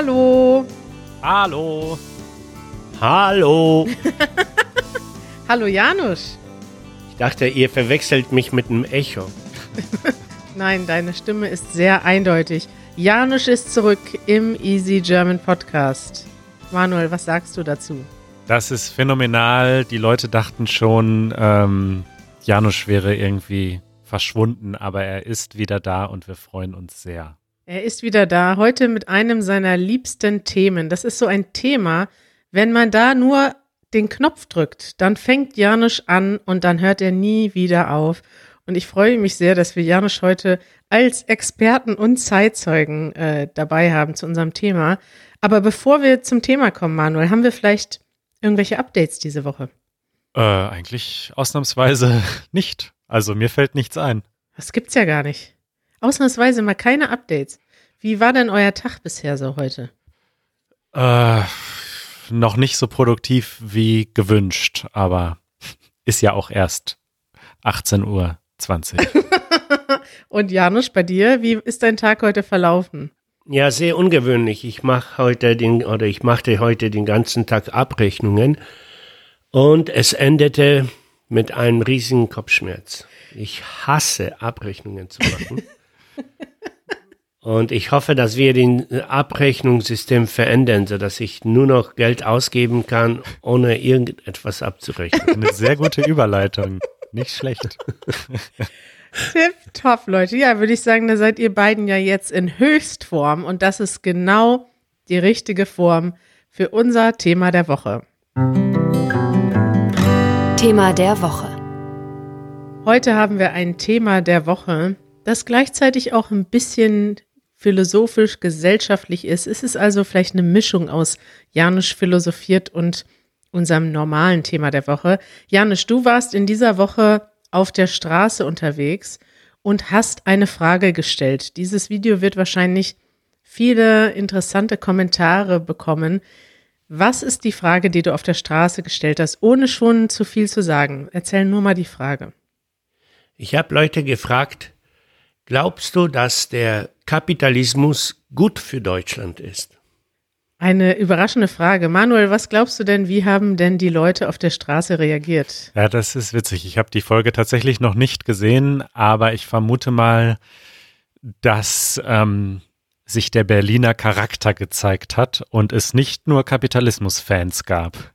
Hallo. Hallo. Hallo. Hallo Janusz. Ich dachte, ihr verwechselt mich mit einem Echo. Nein, deine Stimme ist sehr eindeutig. Janusz ist zurück im Easy German Podcast. Manuel, was sagst du dazu? Das ist phänomenal. Die Leute dachten schon, ähm, Janusz wäre irgendwie verschwunden, aber er ist wieder da und wir freuen uns sehr. Er ist wieder da, heute mit einem seiner liebsten Themen. Das ist so ein Thema, wenn man da nur den Knopf drückt, dann fängt Janusz an und dann hört er nie wieder auf. Und ich freue mich sehr, dass wir Janusz heute als Experten und Zeitzeugen äh, dabei haben zu unserem Thema. Aber bevor wir zum Thema kommen, Manuel, haben wir vielleicht irgendwelche Updates diese Woche? Äh, eigentlich ausnahmsweise nicht. Also mir fällt nichts ein. Das gibt's ja gar nicht. Ausnahmsweise mal keine Updates. Wie war denn euer Tag bisher so heute? Äh, noch nicht so produktiv wie gewünscht, aber ist ja auch erst 18.20 Uhr. Und Janusz, bei dir, wie ist dein Tag heute verlaufen? Ja, sehr ungewöhnlich. Ich mache heute den oder ich machte heute den ganzen Tag Abrechnungen und es endete mit einem riesigen Kopfschmerz. Ich hasse Abrechnungen zu machen. Und ich hoffe, dass wir den Abrechnungssystem verändern, sodass ich nur noch Geld ausgeben kann, ohne irgendetwas abzurechnen. Eine sehr gute Überleitung. Nicht schlecht. Tipp top, Leute. Ja, würde ich sagen, da seid ihr beiden ja jetzt in Höchstform und das ist genau die richtige Form für unser Thema der Woche. Thema der Woche. Heute haben wir ein Thema der Woche, das gleichzeitig auch ein bisschen philosophisch, gesellschaftlich ist. Es ist also vielleicht eine Mischung aus Janusz philosophiert und unserem normalen Thema der Woche. Janusz, du warst in dieser Woche auf der Straße unterwegs und hast eine Frage gestellt. Dieses Video wird wahrscheinlich viele interessante Kommentare bekommen. Was ist die Frage, die du auf der Straße gestellt hast, ohne schon zu viel zu sagen? Erzähl nur mal die Frage. Ich habe Leute gefragt, glaubst du, dass der Kapitalismus gut für Deutschland ist? Eine überraschende Frage. Manuel, was glaubst du denn, wie haben denn die Leute auf der Straße reagiert? Ja, das ist witzig. Ich habe die Folge tatsächlich noch nicht gesehen, aber ich vermute mal, dass ähm, sich der Berliner Charakter gezeigt hat und es nicht nur Kapitalismus-Fans gab.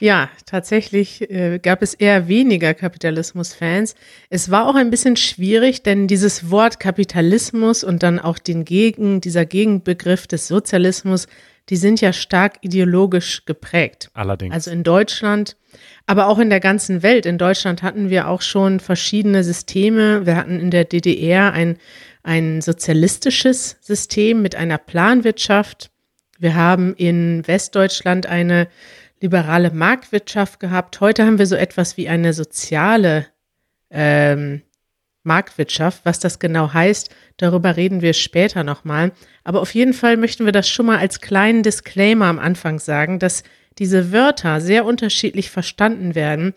Ja, tatsächlich äh, gab es eher weniger Kapitalismus-Fans. Es war auch ein bisschen schwierig, denn dieses Wort Kapitalismus und dann auch den Gegen, dieser Gegenbegriff des Sozialismus, die sind ja stark ideologisch geprägt. Allerdings. Also in Deutschland, aber auch in der ganzen Welt. In Deutschland hatten wir auch schon verschiedene Systeme. Wir hatten in der DDR ein, ein sozialistisches System mit einer Planwirtschaft. Wir haben in Westdeutschland eine liberale Marktwirtschaft gehabt. Heute haben wir so etwas wie eine soziale ähm, Marktwirtschaft. Was das genau heißt, darüber reden wir später nochmal. Aber auf jeden Fall möchten wir das schon mal als kleinen Disclaimer am Anfang sagen, dass diese Wörter sehr unterschiedlich verstanden werden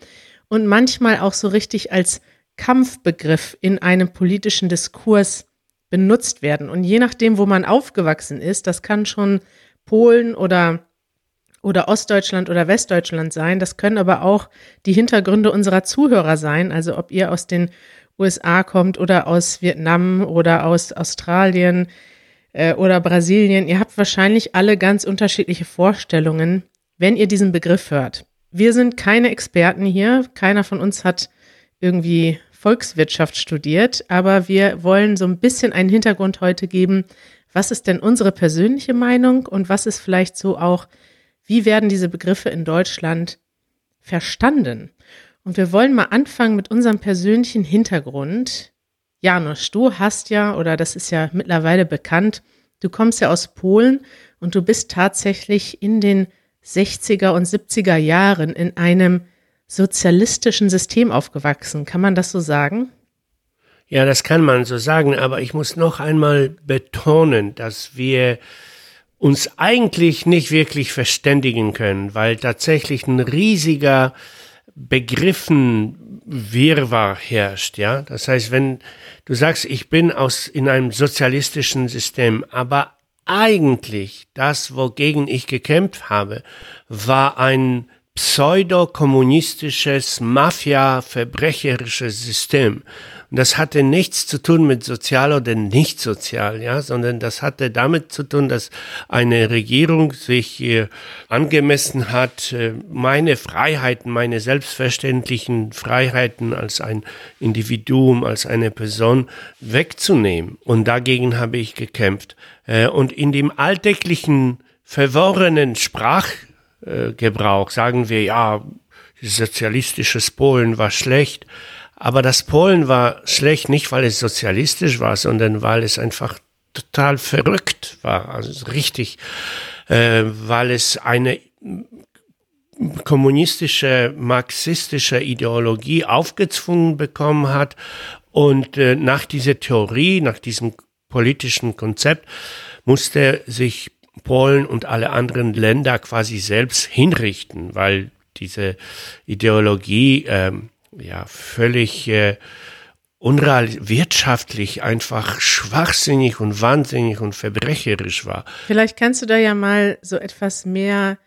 und manchmal auch so richtig als Kampfbegriff in einem politischen Diskurs benutzt werden. Und je nachdem, wo man aufgewachsen ist, das kann schon Polen oder oder Ostdeutschland oder Westdeutschland sein. Das können aber auch die Hintergründe unserer Zuhörer sein. Also ob ihr aus den USA kommt oder aus Vietnam oder aus Australien äh, oder Brasilien. Ihr habt wahrscheinlich alle ganz unterschiedliche Vorstellungen, wenn ihr diesen Begriff hört. Wir sind keine Experten hier. Keiner von uns hat irgendwie Volkswirtschaft studiert, aber wir wollen so ein bisschen einen Hintergrund heute geben. Was ist denn unsere persönliche Meinung und was ist vielleicht so auch wie werden diese Begriffe in Deutschland verstanden? Und wir wollen mal anfangen mit unserem persönlichen Hintergrund. Janusz, du hast ja, oder das ist ja mittlerweile bekannt, du kommst ja aus Polen und du bist tatsächlich in den 60er und 70er Jahren in einem sozialistischen System aufgewachsen. Kann man das so sagen? Ja, das kann man so sagen, aber ich muss noch einmal betonen, dass wir uns eigentlich nicht wirklich verständigen können, weil tatsächlich ein riesiger Begriffenwirrwarr herrscht, ja. Das heißt, wenn du sagst, ich bin aus, in einem sozialistischen System, aber eigentlich das, wogegen ich gekämpft habe, war ein pseudo-kommunistisches, mafia-verbrecherisches System. Und das hatte nichts zu tun mit sozial oder nicht sozial, ja, sondern das hatte damit zu tun, dass eine Regierung sich äh, angemessen hat, äh, meine Freiheiten, meine selbstverständlichen Freiheiten als ein Individuum, als eine Person wegzunehmen. Und dagegen habe ich gekämpft. Äh, und in dem alltäglichen, verworrenen Sprachgebrauch sagen wir, ja, sozialistisches Polen war schlecht. Aber das Polen war schlecht nicht, weil es sozialistisch war, sondern weil es einfach total verrückt war. Also richtig, äh, weil es eine kommunistische, marxistische Ideologie aufgezwungen bekommen hat. Und äh, nach dieser Theorie, nach diesem politischen Konzept, musste sich Polen und alle anderen Länder quasi selbst hinrichten, weil diese Ideologie ähm, ja völlig äh, unreal wirtschaftlich einfach schwachsinnig und wahnsinnig und verbrecherisch war. Vielleicht kannst du da ja mal so etwas mehr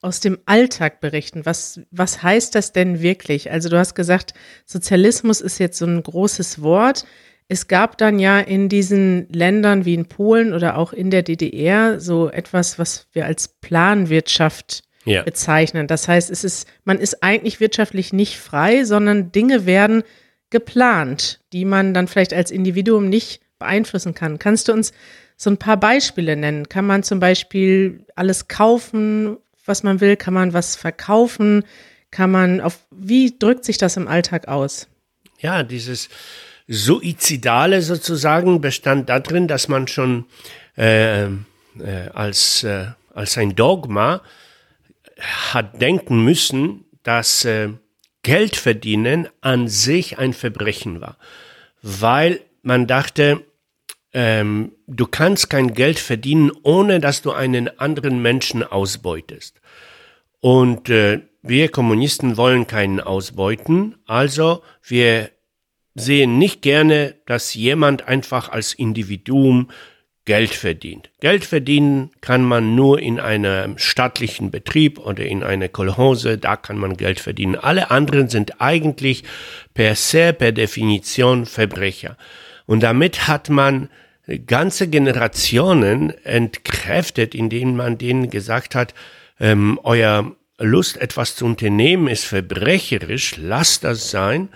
aus dem Alltag berichten. Was, was heißt das denn wirklich? Also du hast gesagt, Sozialismus ist jetzt so ein großes Wort. Es gab dann ja in diesen Ländern wie in Polen oder auch in der DDR so etwas, was wir als Planwirtschaft ja. bezeichnen. Das heißt, es ist, man ist eigentlich wirtschaftlich nicht frei, sondern Dinge werden geplant, die man dann vielleicht als Individuum nicht beeinflussen kann. Kannst du uns so ein paar Beispiele nennen? Kann man zum Beispiel alles kaufen, was man will? Kann man was verkaufen? Kann man auf, wie drückt sich das im Alltag aus? Ja, dieses Suizidale sozusagen bestand darin, dass man schon äh, äh, als, äh, als ein Dogma hat denken müssen, dass äh, Geld verdienen an sich ein Verbrechen war, weil man dachte, ähm, du kannst kein Geld verdienen, ohne dass du einen anderen Menschen ausbeutest. Und äh, wir Kommunisten wollen keinen ausbeuten, also wir sehen nicht gerne, dass jemand einfach als Individuum Geld verdient. Geld verdienen kann man nur in einem staatlichen Betrieb oder in einer Kolhose, da kann man Geld verdienen. Alle anderen sind eigentlich per se, per Definition Verbrecher. Und damit hat man ganze Generationen entkräftet, indem man denen gesagt hat, ähm, euer Lust, etwas zu unternehmen, ist verbrecherisch, lasst das sein.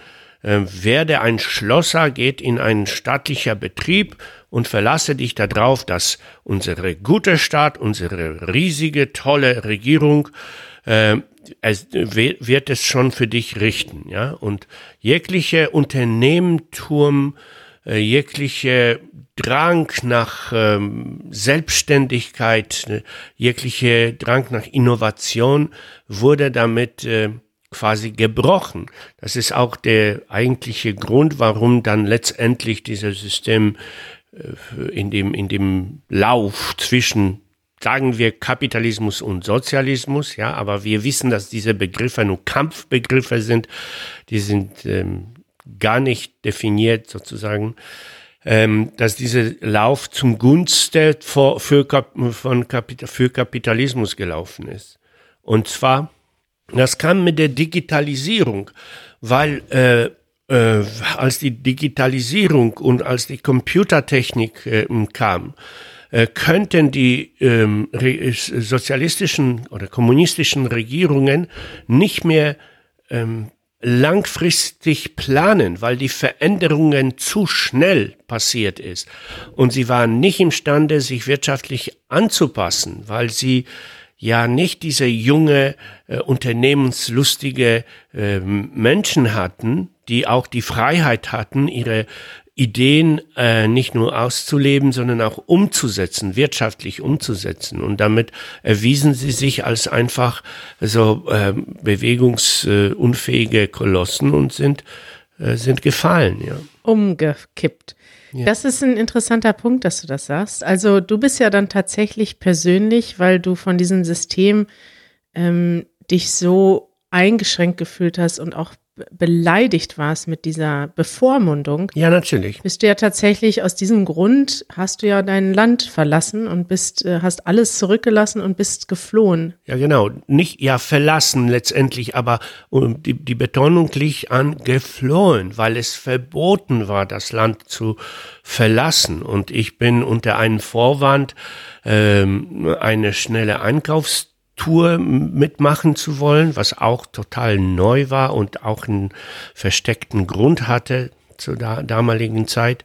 Ähm, werde ein Schlosser, geht in einen staatlicher Betrieb und verlasse dich darauf, dass unsere gute Stadt, unsere riesige, tolle Regierung, äh, es wird es schon für dich richten, ja. Und jegliche Unternehmertum, äh, jegliche Drang nach ähm, Selbstständigkeit, äh, jegliche Drang nach Innovation wurde damit äh, quasi gebrochen. Das ist auch der eigentliche Grund, warum dann letztendlich dieses System äh, in dem, in dem Lauf zwischen sagen wir Kapitalismus und Sozialismus, ja, aber wir wissen, dass diese Begriffe nur Kampfbegriffe sind, die sind ähm, gar nicht definiert sozusagen, ähm, dass dieser Lauf zum Gunste für, für, von Kapit für Kapitalismus gelaufen ist. Und zwar, das kam mit der Digitalisierung, weil äh, äh, als die Digitalisierung und als die Computertechnik äh, kam, äh, könnten die ähm, sozialistischen oder kommunistischen Regierungen nicht mehr ähm, langfristig planen, weil die Veränderungen zu schnell passiert ist. Und sie waren nicht imstande, sich wirtschaftlich anzupassen, weil sie ja nicht diese junge, äh, unternehmenslustige äh, Menschen hatten, die auch die Freiheit hatten, ihre Ideen äh, nicht nur auszuleben, sondern auch umzusetzen, wirtschaftlich umzusetzen. Und damit erwiesen sie sich als einfach so äh, bewegungsunfähige Kolossen und sind, äh, sind gefallen. Ja. Umgekippt. Ja. Das ist ein interessanter Punkt, dass du das sagst. Also du bist ja dann tatsächlich persönlich, weil du von diesem System ähm, dich so eingeschränkt gefühlt hast und auch beleidigt warst mit dieser Bevormundung, Ja, natürlich. bist du ja tatsächlich aus diesem Grund hast du ja dein Land verlassen und bist, äh, hast alles zurückgelassen und bist geflohen. Ja, genau. Nicht ja verlassen letztendlich, aber um, die, die Betonung liegt an geflohen, weil es verboten war, das Land zu verlassen. Und ich bin unter einem Vorwand, ähm, eine schnelle Einkaufstour mitmachen zu wollen, was auch total neu war und auch einen versteckten Grund hatte zur da damaligen Zeit,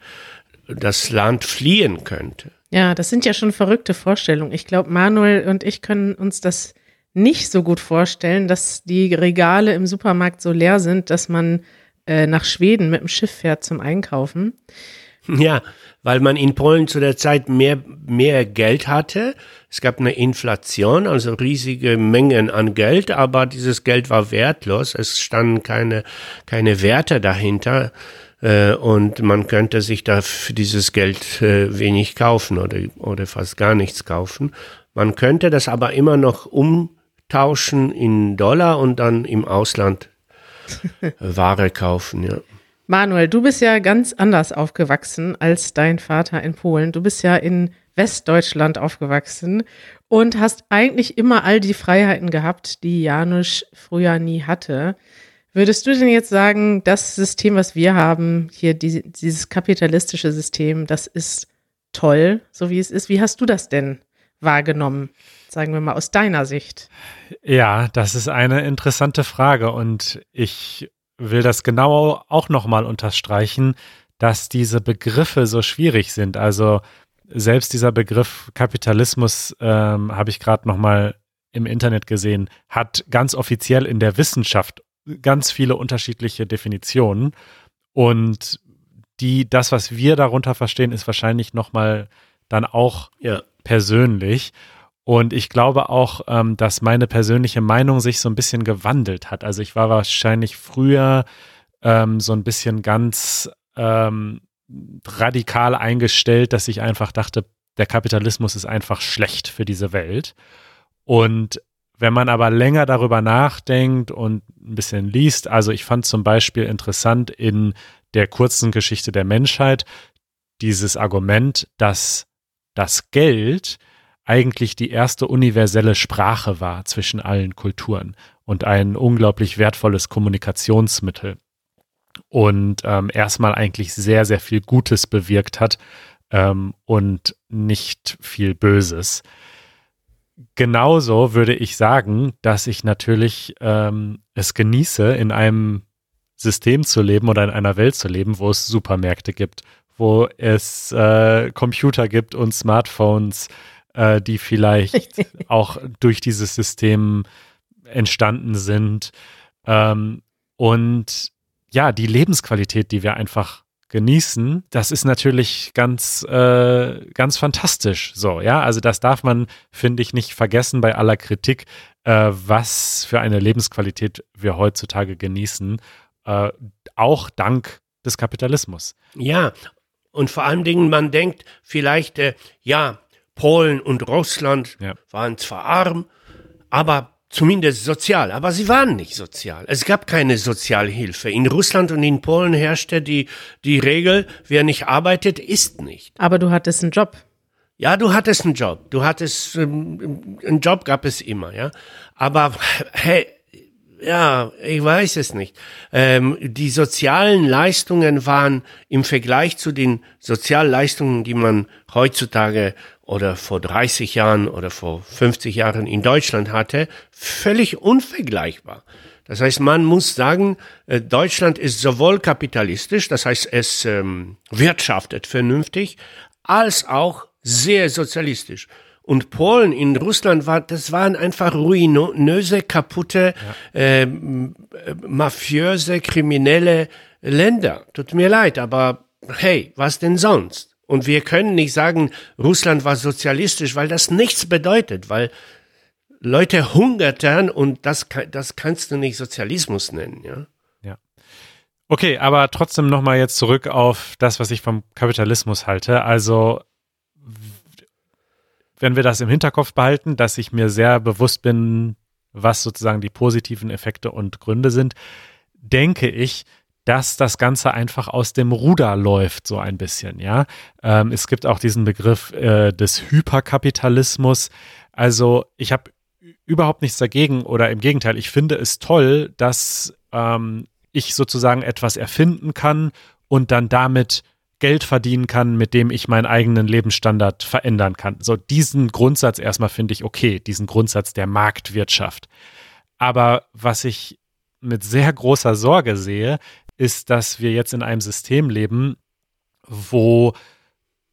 das Land fliehen könnte. Ja, das sind ja schon verrückte Vorstellungen. Ich glaube, Manuel und ich können uns das nicht so gut vorstellen, dass die Regale im Supermarkt so leer sind, dass man äh, nach Schweden mit dem Schiff fährt zum Einkaufen. Ja, weil man in Polen zu der Zeit mehr, mehr Geld hatte. Es gab eine Inflation, also riesige Mengen an Geld, aber dieses Geld war wertlos. Es standen keine, keine Werte dahinter. Äh, und man könnte sich da für dieses Geld äh, wenig kaufen oder, oder fast gar nichts kaufen. Man könnte das aber immer noch umtauschen in Dollar und dann im Ausland Ware kaufen, ja. Manuel, du bist ja ganz anders aufgewachsen als dein Vater in Polen. Du bist ja in Westdeutschland aufgewachsen und hast eigentlich immer all die Freiheiten gehabt, die Janusz früher nie hatte. Würdest du denn jetzt sagen, das System, was wir haben, hier die, dieses kapitalistische System, das ist toll, so wie es ist? Wie hast du das denn wahrgenommen? Sagen wir mal aus deiner Sicht. Ja, das ist eine interessante Frage und ich will das genau auch nochmal unterstreichen, dass diese Begriffe so schwierig sind. Also selbst dieser Begriff Kapitalismus ähm, habe ich gerade nochmal im Internet gesehen, hat ganz offiziell in der Wissenschaft ganz viele unterschiedliche Definitionen und die, das, was wir darunter verstehen, ist wahrscheinlich nochmal dann auch Ja. persönlich. Und ich glaube auch, ähm, dass meine persönliche Meinung sich so ein bisschen gewandelt hat. Also ich war wahrscheinlich früher ähm, so ein bisschen ganz ähm, radikal eingestellt, dass ich einfach dachte, der Kapitalismus ist einfach schlecht für diese Welt. Und wenn man aber länger darüber nachdenkt und ein bisschen liest, also ich fand zum Beispiel interessant in der kurzen Geschichte der Menschheit dieses Argument, dass das Geld eigentlich die erste universelle Sprache war zwischen allen Kulturen und ein unglaublich wertvolles Kommunikationsmittel und ähm, erstmal eigentlich sehr, sehr viel Gutes bewirkt hat ähm, und nicht viel Böses. Genauso würde ich sagen, dass ich natürlich ähm, es genieße, in einem System zu leben oder in einer Welt zu leben, wo es Supermärkte gibt, wo es äh, Computer gibt und Smartphones, äh, die vielleicht auch durch dieses System entstanden sind. Ähm, und ja, die Lebensqualität, die wir einfach genießen, das ist natürlich ganz, äh, ganz fantastisch. So, ja, also das darf man, finde ich, nicht vergessen bei aller Kritik, äh, was für eine Lebensqualität wir heutzutage genießen, äh, auch dank des Kapitalismus. Ja, und vor allen Dingen, man denkt vielleicht, äh, ja, Polen und Russland Ja. waren zwar arm, aber zumindest sozial. Aber sie waren nicht sozial. Es gab keine Sozialhilfe. In Russland und in Polen herrschte die, die Regel, wer nicht arbeitet, isst nicht. Aber du hattest einen Job. Ja, du hattest einen Job. Du hattest, ähm, einen Job gab es immer, ja. Aber, hey, ja, ich weiß es nicht. Ähm, die sozialen Leistungen waren im Vergleich zu den Sozialleistungen, die man heutzutage oder vor 30 Jahren oder vor 50 Jahren in Deutschland hatte, völlig unvergleichbar. Das heißt, man muss sagen, äh, Deutschland ist sowohl kapitalistisch, das heißt, es ähm, wirtschaftet vernünftig, als auch sehr sozialistisch. Und Polen in Russland war, das waren einfach ruinöse, kaputte, ähm, äh, mafiöse, kriminelle Länder. Tut mir leid, aber hey, was denn sonst? Und wir können nicht sagen, Russland war sozialistisch, weil das nichts bedeutet, weil Leute hungerten und das, das kannst du nicht Sozialismus nennen, ja. Okay, aber trotzdem nochmal jetzt zurück auf das, was ich vom Kapitalismus halte. Also, wenn wir das im Hinterkopf behalten, dass ich mir sehr bewusst bin, was sozusagen die positiven Effekte und Gründe sind, denke ich, dass das Ganze einfach aus dem Ruder läuft, so ein bisschen, ja. Ähm, es gibt auch diesen Begriff äh, des Hyperkapitalismus. Also ich habe überhaupt nichts dagegen oder im Gegenteil, ich finde es toll, dass ähm, ich sozusagen etwas erfinden kann und dann damit Geld verdienen kann, mit dem ich meinen eigenen Lebensstandard verändern kann. So diesen Grundsatz erstmal finde ich okay, diesen Grundsatz der Marktwirtschaft. Aber was ich mit sehr großer Sorge sehe, ist, dass wir jetzt in einem System leben, wo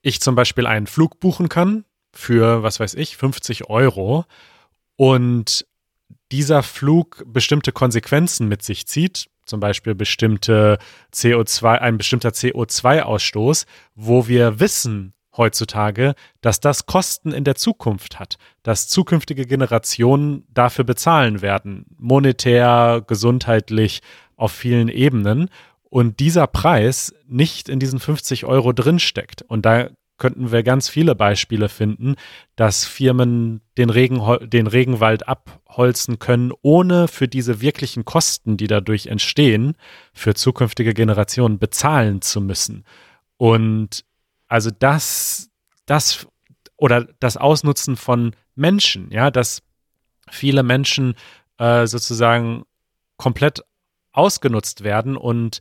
ich zum Beispiel einen Flug buchen kann für, was weiß ich, 50 Euro und dieser Flug bestimmte Konsequenzen mit sich zieht, zum Beispiel bestimmte CO2, ein bestimmter CO2-Ausstoß, wo wir wissen heutzutage, dass das Kosten in der Zukunft hat, dass zukünftige Generationen dafür bezahlen werden, monetär, gesundheitlich, auf vielen Ebenen und dieser Preis nicht in diesen 50 Euro drinsteckt. Und da könnten wir ganz viele Beispiele finden, dass Firmen den, Regen, den Regenwald abholzen können, ohne für diese wirklichen Kosten, die dadurch entstehen, für zukünftige Generationen bezahlen zu müssen. Und also das, das oder das Ausnutzen von Menschen, ja, dass viele Menschen äh, sozusagen komplett ausgenutzt werden und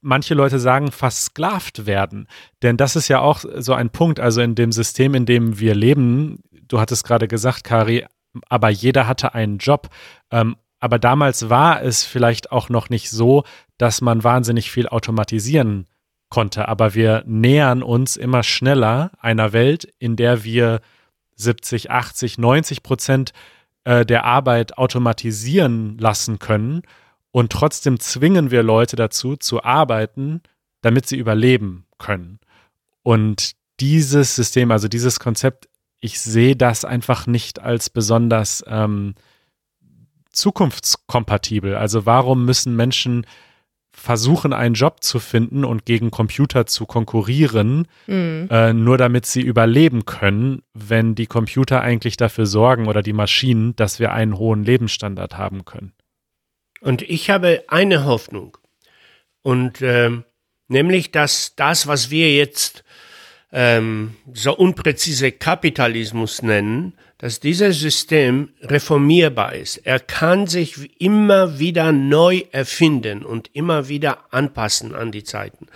manche Leute sagen, versklavt werden. Denn das ist ja auch so ein Punkt, also in dem System, in dem wir leben, du hattest gerade gesagt, Kari, aber jeder hatte einen Job. Ähm, aber damals war es vielleicht auch noch nicht so, dass man wahnsinnig viel automatisieren konnte. Aber wir nähern uns immer schneller einer Welt, in der wir 70, 80, 90 Prozent äh, der Arbeit automatisieren lassen können und trotzdem zwingen wir Leute dazu zu arbeiten, damit sie überleben können. Und dieses System, also dieses Konzept, ich sehe das einfach nicht als besonders ähm, zukunftskompatibel. Also warum müssen Menschen versuchen, einen Job zu finden und gegen Computer zu konkurrieren, mhm. äh, nur damit sie überleben können, wenn die Computer eigentlich dafür sorgen oder die Maschinen, dass wir einen hohen Lebensstandard haben können. Und ich habe eine Hoffnung. Und äh, nämlich, dass das, was wir jetzt ähm, so unpräzise Kapitalismus nennen, dass dieses System reformierbar ist. Er kann sich immer wieder neu erfinden und immer wieder anpassen an die Zeiten.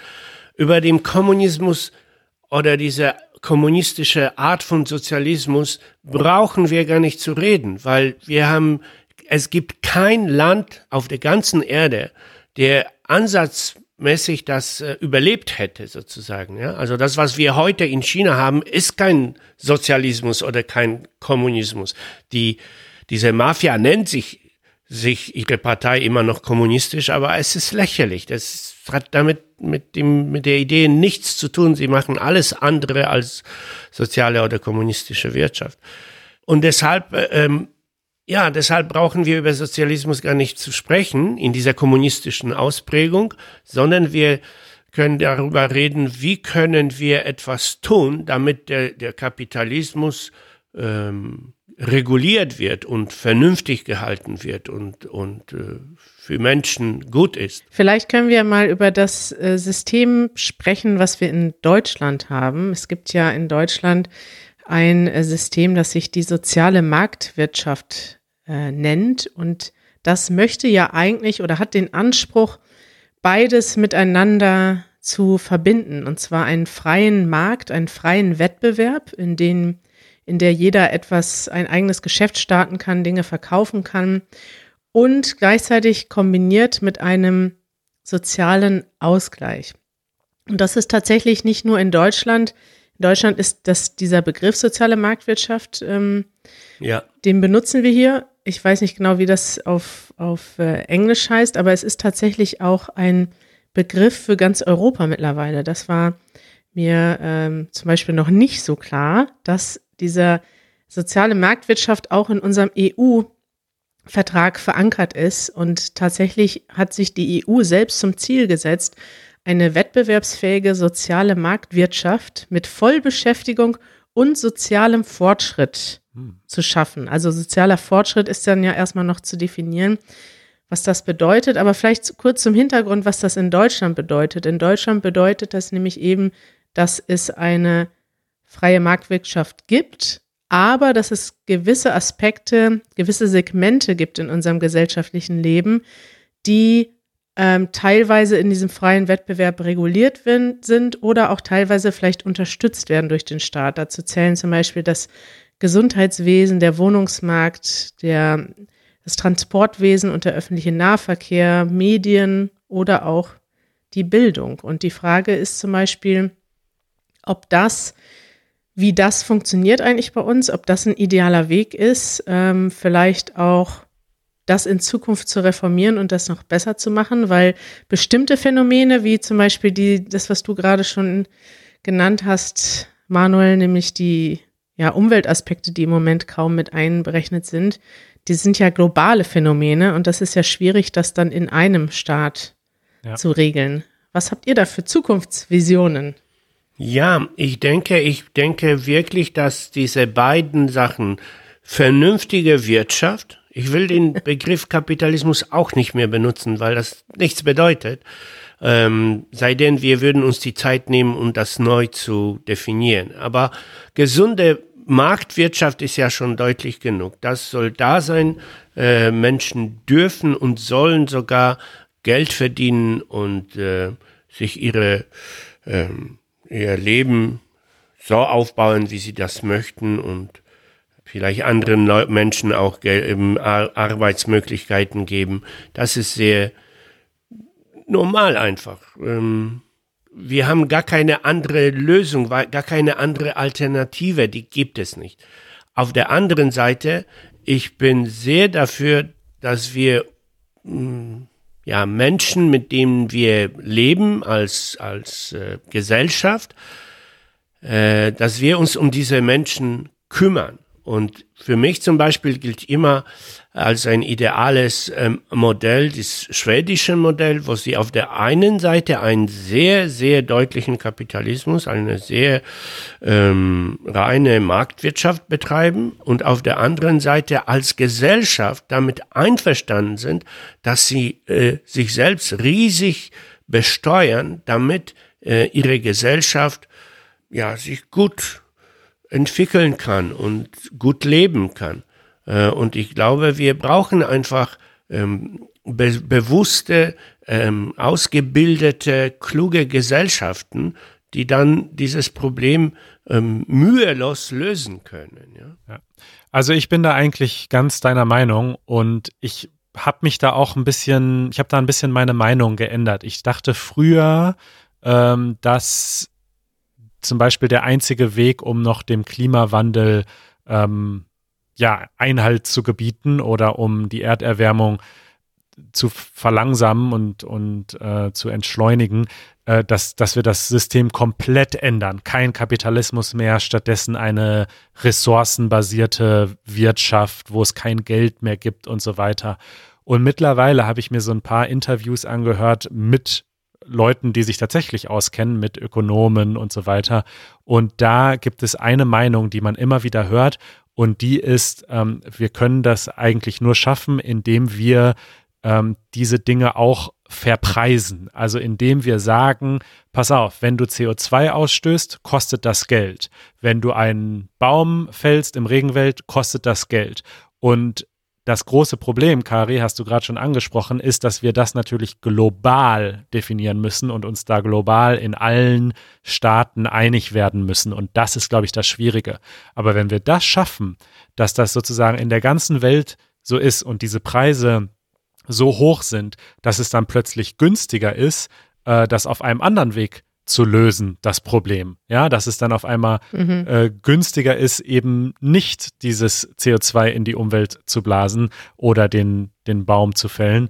Über den Kommunismus oder diese kommunistische Art von Sozialismus brauchen wir gar nicht zu reden, weil wir haben es gibt kein Land auf der ganzen Erde, der ansatzmäßig das äh, überlebt hätte, sozusagen. Ja? Also das, was wir heute in China haben, ist kein Sozialismus oder kein Kommunismus. Die, diese Mafia nennt sich sich ihre Partei immer noch kommunistisch, aber es ist lächerlich. Das hat damit mit dem mit der Idee nichts zu tun. Sie machen alles andere als soziale oder kommunistische Wirtschaft. Und deshalb äh, ähm, ja, deshalb brauchen wir über Sozialismus gar nicht zu sprechen in dieser kommunistischen Ausprägung, sondern wir können darüber reden, wie können wir etwas tun, damit der, der Kapitalismus ähm, reguliert wird und vernünftig gehalten wird und, und äh, für Menschen gut ist. Vielleicht können wir mal über das äh, System sprechen, was wir in Deutschland haben. Es gibt ja in Deutschland ein äh, System, das sich die soziale Marktwirtschaft äh, nennt. Und das möchte ja eigentlich oder hat den Anspruch, beides miteinander zu verbinden. Und zwar einen freien Markt, einen freien Wettbewerb, in den in der jeder etwas, ein eigenes Geschäft starten kann, Dinge verkaufen kann und gleichzeitig kombiniert mit einem sozialen Ausgleich. Und das ist tatsächlich nicht nur in Deutschland. In Deutschland ist das dieser Begriff soziale Marktwirtschaft, ähm, ja. den benutzen wir hier ich weiß nicht genau, wie das auf, auf äh, Englisch heißt, aber es ist tatsächlich auch ein Begriff für ganz Europa mittlerweile. Das war mir ähm, zum Beispiel noch nicht so klar, dass dieser soziale Marktwirtschaft auch in unserem EU-Vertrag verankert ist. Und tatsächlich hat sich die EU selbst zum Ziel gesetzt, eine wettbewerbsfähige soziale Marktwirtschaft mit Vollbeschäftigung und sozialem Fortschritt zu schaffen. Also sozialer Fortschritt ist dann ja erstmal noch zu definieren. was das bedeutet. Aber vielleicht kurz zum Hintergrund, was das in Deutschland bedeutet. In Deutschland bedeutet das nämlich eben, dass es eine freie Marktwirtschaft gibt, aber dass es gewisse Aspekte, gewisse Segmente gibt in unserem gesellschaftlichen Leben, die ähm, teilweise in diesem freien Wettbewerb reguliert sind oder auch teilweise vielleicht unterstützt werden durch den Staat. Dazu zählen zum Beispiel das Gesundheitswesen, der Wohnungsmarkt, der, das Transportwesen und der öffentliche Nahverkehr, Medien oder auch die Bildung. Und die Frage ist zum Beispiel, ob das, wie das funktioniert eigentlich bei uns, ob das ein idealer Weg ist, ähm, vielleicht auch das in Zukunft zu reformieren und das noch besser zu machen, weil bestimmte Phänomene, wie zum Beispiel die, das, was du gerade schon genannt hast, Manuel, nämlich die ja, Umweltaspekte, die im Moment kaum mit einberechnet sind, die sind ja globale Phänomene und das ist ja schwierig, das dann in einem Staat ja. zu regeln. Was habt ihr da für Zukunftsvisionen? Ja, ich denke, ich denke wirklich, dass diese beiden Sachen vernünftige Wirtschaft, ich will den Begriff Kapitalismus auch nicht mehr benutzen, weil das nichts bedeutet, ähm, sei denn wir würden uns die Zeit nehmen, um das neu zu definieren. Aber gesunde Marktwirtschaft ist ja schon deutlich genug. Das soll da sein. Äh, Menschen dürfen und sollen sogar Geld verdienen und äh, sich ihre ähm, ihr Leben so aufbauen, wie sie das möchten und vielleicht anderen Menschen auch Arbeitsmöglichkeiten geben. Das ist sehr normal einfach. Ähm, wir haben gar keine andere Lösung, gar keine andere Alternative, die gibt es nicht. Auf der anderen Seite, ich bin sehr dafür, dass wir mm, ja, Menschen, mit denen wir leben als, als äh, Gesellschaft, äh, dass wir uns um diese Menschen kümmern. Und für mich zum Beispiel gilt immer als ein ideales ähm, Modell das schwedische Modell, wo sie auf der einen Seite einen sehr, sehr deutlichen Kapitalismus, eine sehr ähm, reine Marktwirtschaft betreiben und auf der anderen Seite als Gesellschaft damit einverstanden sind, dass sie äh, sich selbst riesig besteuern, damit äh, ihre Gesellschaft ja sich gut entwickeln kann und gut leben kann. Äh, und ich glaube, wir brauchen einfach ähm, be bewusste, ähm, ausgebildete, kluge Gesellschaften, die dann dieses Problem ähm, mühelos lösen können. Ja? ja? Also ich bin da eigentlich ganz deiner Meinung und ich habe mich da auch ein bisschen, ich habe da ein bisschen meine Meinung geändert. Ich dachte früher, ähm, dass zum Beispiel der einzige Weg, um noch dem Klimawandel ähm, ja, Einhalt zu gebieten oder um die Erderwärmung zu verlangsamen und, und äh, zu entschleunigen, äh, dass, dass wir das System komplett ändern. Kein Kapitalismus mehr, stattdessen eine ressourcenbasierte Wirtschaft, wo es kein Geld mehr gibt und so weiter. Und mittlerweile habe ich mir so ein paar Interviews angehört mit Leuten, die sich tatsächlich auskennen mit Ökonomen und so weiter. Und da gibt es eine Meinung, die man immer wieder hört. Und die ist, ähm, wir können das eigentlich nur schaffen, indem wir ähm, diese Dinge auch verpreisen. Also indem wir sagen, pass auf, wenn du CO2 ausstößt, kostet das Geld. Wenn du einen Baum fällst im Regenwald, kostet das Geld. Und das große Problem, Kari, hast du gerade schon angesprochen, ist, dass wir das natürlich global definieren müssen und uns da global in allen Staaten einig werden müssen. Und das ist, glaube ich, das Schwierige. Aber wenn wir das schaffen, dass das sozusagen in der ganzen Welt so ist und diese Preise so hoch sind, dass es dann plötzlich günstiger ist, äh, das auf einem anderen Weg zu lösen, das Problem. Ja, dass es dann auf einmal mhm. äh, günstiger ist, eben nicht dieses CO2 in die Umwelt zu blasen oder den, den Baum zu fällen.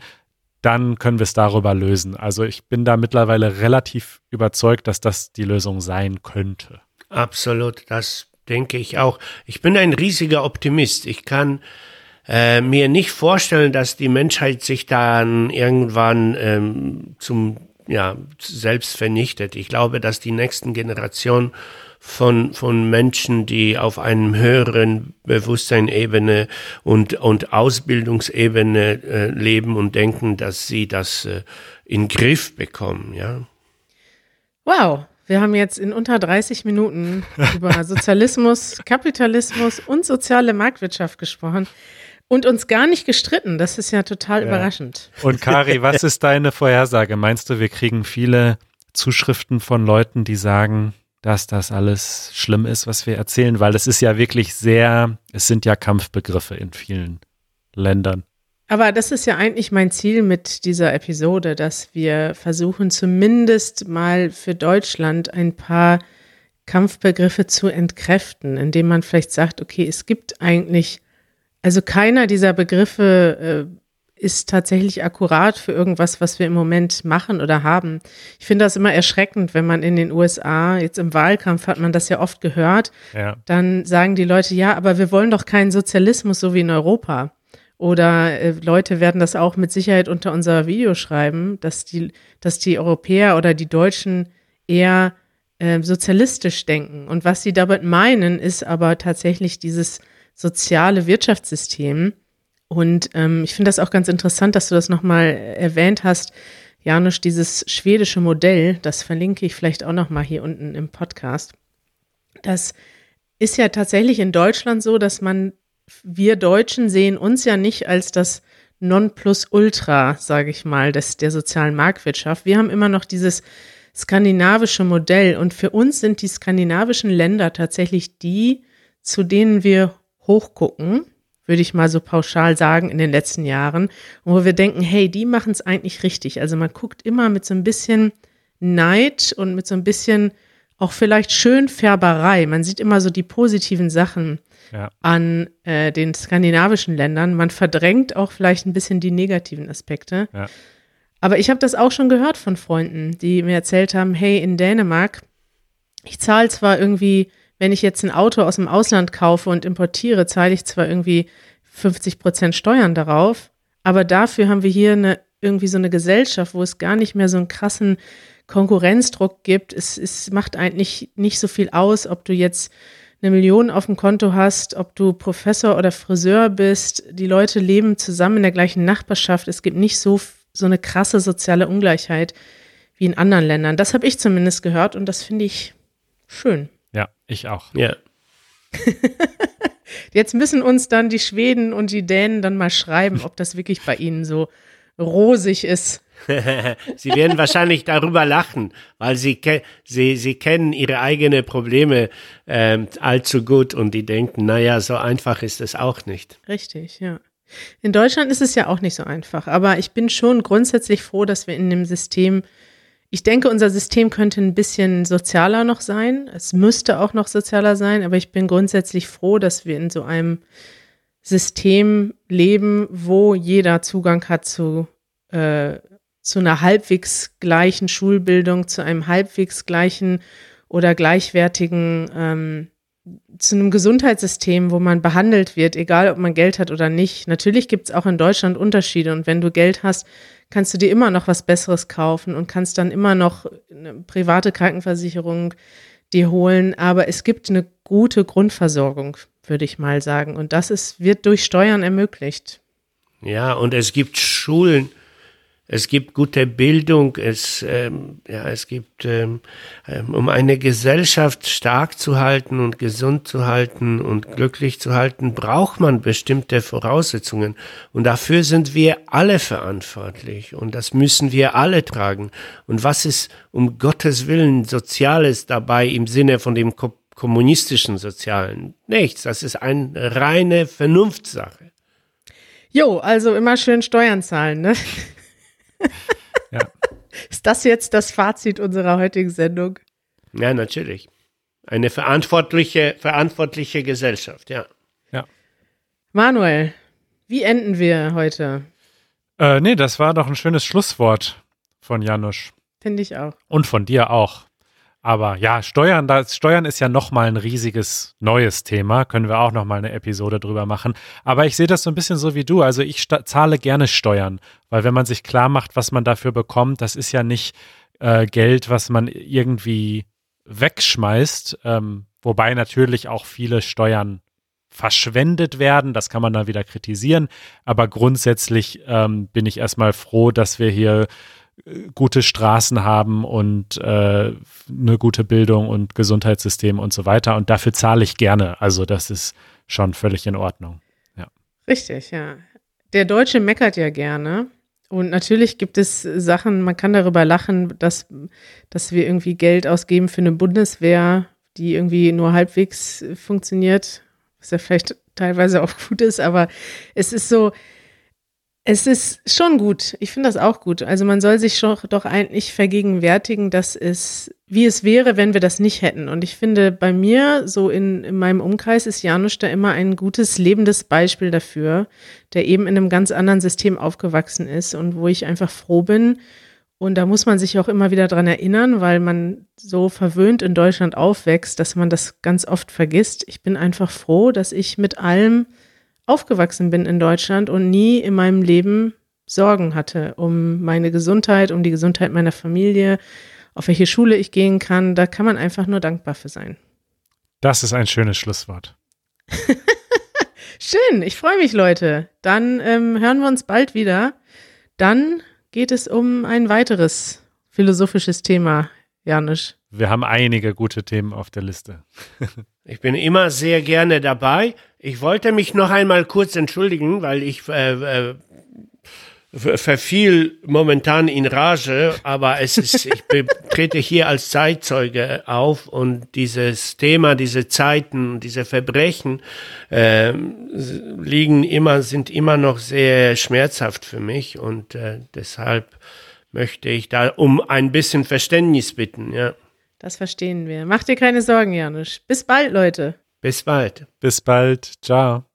Dann können wir es darüber lösen. Also ich bin da mittlerweile relativ überzeugt, dass das die Lösung sein könnte. Absolut, das denke ich auch. Ich bin ein riesiger Optimist. Ich kann äh, mir nicht vorstellen, dass die Menschheit sich dann irgendwann ähm, zum ja, selbst vernichtet. Ich glaube, dass die nächsten Generationen von, von Menschen, die auf einem höheren Bewusstseinsebene und, und Ausbildungsebene äh, leben und denken, dass sie das äh, in Griff bekommen, ja. Wow, wir haben jetzt in unter 30 Minuten über Sozialismus, Kapitalismus und soziale Marktwirtschaft gesprochen und uns gar nicht gestritten. Das ist ja total ja. überraschend. Und Kari, was ist deine Vorhersage? Meinst du, wir kriegen viele Zuschriften von Leuten, die sagen, dass das alles schlimm ist, was wir erzählen? Weil es ist ja wirklich sehr, es sind ja Kampfbegriffe in vielen Ländern. Aber das ist ja eigentlich mein Ziel mit dieser Episode, dass wir versuchen, zumindest mal für Deutschland ein paar Kampfbegriffe zu entkräften, indem man vielleicht sagt, okay, es gibt eigentlich, also keiner dieser Begriffe äh, ist tatsächlich akkurat für irgendwas, was wir im Moment machen oder haben. Ich finde das immer erschreckend, wenn man in den USA, jetzt im Wahlkampf hat man das ja oft gehört, ja. dann sagen die Leute, ja, aber wir wollen doch keinen Sozialismus so wie in Europa. Oder äh, Leute werden das auch mit Sicherheit unter unser Video schreiben, dass die, dass die Europäer oder die Deutschen eher äh, sozialistisch denken. Und was sie damit meinen, ist aber tatsächlich dieses soziale Wirtschaftssystem. Und ähm, ich finde das auch ganz interessant, dass du das nochmal erwähnt hast, Janusz, dieses schwedische Modell, das verlinke ich vielleicht auch nochmal hier unten im Podcast. Das ist ja tatsächlich in Deutschland so, dass man wir Deutschen sehen uns ja nicht als das Nonplusultra, sage ich mal, des, der sozialen Marktwirtschaft. Wir haben immer noch dieses skandinavische Modell und für uns sind die skandinavischen Länder tatsächlich die, zu denen wir hochgucken, würde ich mal so pauschal sagen, in den letzten Jahren, wo wir denken, hey, die machen es eigentlich richtig. Also man guckt immer mit so ein bisschen Neid und mit so ein bisschen auch vielleicht Schönfärberei. Man sieht immer so die positiven Sachen ja. an äh, den skandinavischen Ländern. Man verdrängt auch vielleicht ein bisschen die negativen Aspekte. Ja. Aber ich habe das auch schon gehört von Freunden, die mir erzählt haben, hey, in Dänemark, ich zahle zwar irgendwie, wenn ich jetzt ein Auto aus dem Ausland kaufe und importiere, zahle ich zwar irgendwie 50 Prozent Steuern darauf, aber dafür haben wir hier eine, irgendwie so eine Gesellschaft, wo es gar nicht mehr so einen krassen Konkurrenzdruck gibt. Es, es macht eigentlich nicht so viel aus, ob du jetzt eine Million auf dem Konto hast, ob du Professor oder Friseur bist. Die Leute leben zusammen in der gleichen Nachbarschaft. Es gibt nicht so, so eine krasse soziale Ungleichheit wie in anderen Ländern. Das habe ich zumindest gehört und das finde ich schön. Ja, ich auch. Ja. Jetzt müssen uns dann die Schweden und die Dänen dann mal schreiben, ob das wirklich bei ihnen so rosig ist. sie werden wahrscheinlich darüber lachen, weil sie, sie, sie kennen ihre eigenen Probleme ähm, allzu gut und die denken, naja, so einfach ist es auch nicht. Richtig, ja. In Deutschland ist es ja auch nicht so einfach, aber ich bin schon grundsätzlich froh, dass wir in dem System, ich denke, unser System könnte ein bisschen sozialer noch sein. Es müsste auch noch sozialer sein, aber ich bin grundsätzlich froh, dass wir in so einem System leben, wo jeder Zugang hat zu äh, zu einer halbwegs gleichen Schulbildung, zu einem halbwegs gleichen oder gleichwertigen, ähm, zu einem Gesundheitssystem, wo man behandelt wird, egal ob man Geld hat oder nicht. Natürlich gibt es auch in Deutschland Unterschiede und wenn du Geld hast, kannst du dir immer noch was Besseres kaufen und kannst dann immer noch eine private Krankenversicherung dir holen. Aber es gibt eine gute Grundversorgung, würde ich mal sagen. Und das ist, wird durch Steuern ermöglicht. Ja, und es gibt Schulen, es gibt gute Bildung, es, ähm, ja, es gibt, ähm, ähm, um eine Gesellschaft stark zu halten und gesund zu halten und glücklich zu halten, braucht man bestimmte Voraussetzungen. Und dafür sind wir alle verantwortlich und das müssen wir alle tragen. Und was ist um Gottes Willen Soziales dabei im Sinne von dem kommunistischen Sozialen? Nichts, das ist eine reine Vernunftssache. Jo, also immer schön Steuern zahlen, ne? ja. Ist das jetzt das Fazit unserer heutigen Sendung? Ja, natürlich. Eine verantwortliche, verantwortliche Gesellschaft, ja. Ja. Manuel, wie enden wir heute? Äh, nee, das war doch ein schönes Schlusswort von Janusz. Finde ich auch. Und von dir auch. Aber ja, Steuern, das Steuern ist ja nochmal ein riesiges neues Thema. Können wir auch nochmal eine Episode drüber machen. Aber ich sehe das so ein bisschen so wie du. Also ich zahle gerne Steuern, weil wenn man sich klar macht, was man dafür bekommt, das ist ja nicht äh, Geld, was man irgendwie wegschmeißt, ähm, wobei natürlich auch viele Steuern verschwendet werden. Das kann man dann wieder kritisieren. Aber grundsätzlich ähm, bin ich erstmal froh, dass wir hier gute Straßen haben und äh, eine gute Bildung und Gesundheitssystem und so weiter. Und dafür zahle ich gerne. Also das ist schon völlig in Ordnung. Ja. Richtig, ja. Der Deutsche meckert ja gerne. Und natürlich gibt es Sachen, man kann darüber lachen, dass, dass wir irgendwie Geld ausgeben für eine Bundeswehr, die irgendwie nur halbwegs funktioniert, was ja vielleicht teilweise auch gut ist, aber es ist so, es ist schon gut. Ich finde das auch gut. Also man soll sich schon doch eigentlich vergegenwärtigen, dass es, wie es wäre, wenn wir das nicht hätten. Und ich finde, bei mir, so in, in meinem Umkreis, ist Janusz da immer ein gutes, lebendes Beispiel dafür, der eben in einem ganz anderen System aufgewachsen ist und wo ich einfach froh bin. Und da muss man sich auch immer wieder dran erinnern, weil man so verwöhnt in Deutschland aufwächst, dass man das ganz oft vergisst. Ich bin einfach froh, dass ich mit allem aufgewachsen bin in Deutschland und nie in meinem Leben Sorgen hatte um meine Gesundheit, um die Gesundheit meiner Familie, auf welche Schule ich gehen kann. Da kann man einfach nur dankbar für sein. Das ist ein schönes Schlusswort. Schön, ich freue mich, Leute. Dann ähm, hören wir uns bald wieder. Dann geht es um ein weiteres philosophisches Thema, Janusz. Wir haben einige gute Themen auf der Liste. ich bin immer sehr gerne dabei. Ich wollte mich noch einmal kurz entschuldigen, weil ich äh, äh, verfiel momentan in Rage, aber es ist, ich trete hier als Zeitzeuge auf und dieses Thema, diese Zeiten, diese Verbrechen äh, liegen immer, sind immer noch sehr schmerzhaft für mich und äh, deshalb möchte ich da um ein bisschen Verständnis bitten, ja. Das verstehen wir. Mach dir keine Sorgen, Janusz. Bis bald, Leute. Bis bald. Bis bald. Ciao.